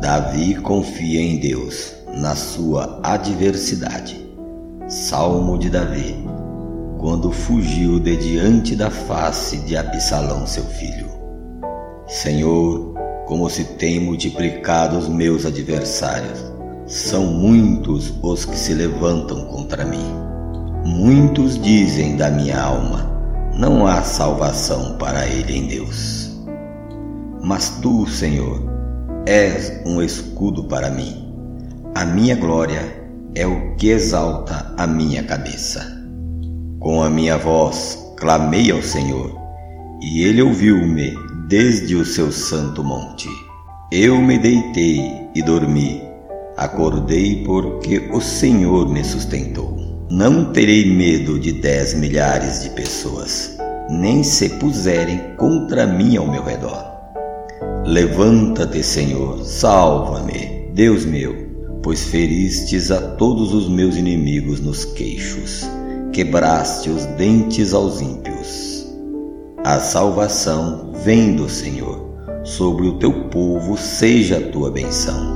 Davi confia em Deus na sua adversidade. Salmo de Davi, quando fugiu de diante da face de Absalão, seu filho. Senhor, como se têm multiplicado os meus adversários. São muitos os que se levantam contra mim. Muitos dizem da minha alma: não há salvação para ele em Deus. Mas tu, Senhor, és um escudo para mim. A minha glória é o que exalta a minha cabeça. Com a minha voz clamei ao Senhor, e ele ouviu-me desde o seu santo monte. Eu me deitei e dormi, acordei porque o Senhor me sustentou. Não terei medo de dez milhares de pessoas, nem se puserem contra mim ao meu redor. Levanta-te, Senhor, salva-me, Deus meu, pois feristes a todos os meus inimigos nos queixos, quebraste os dentes aos ímpios. A salvação vem do Senhor. Sobre o teu povo seja a tua benção.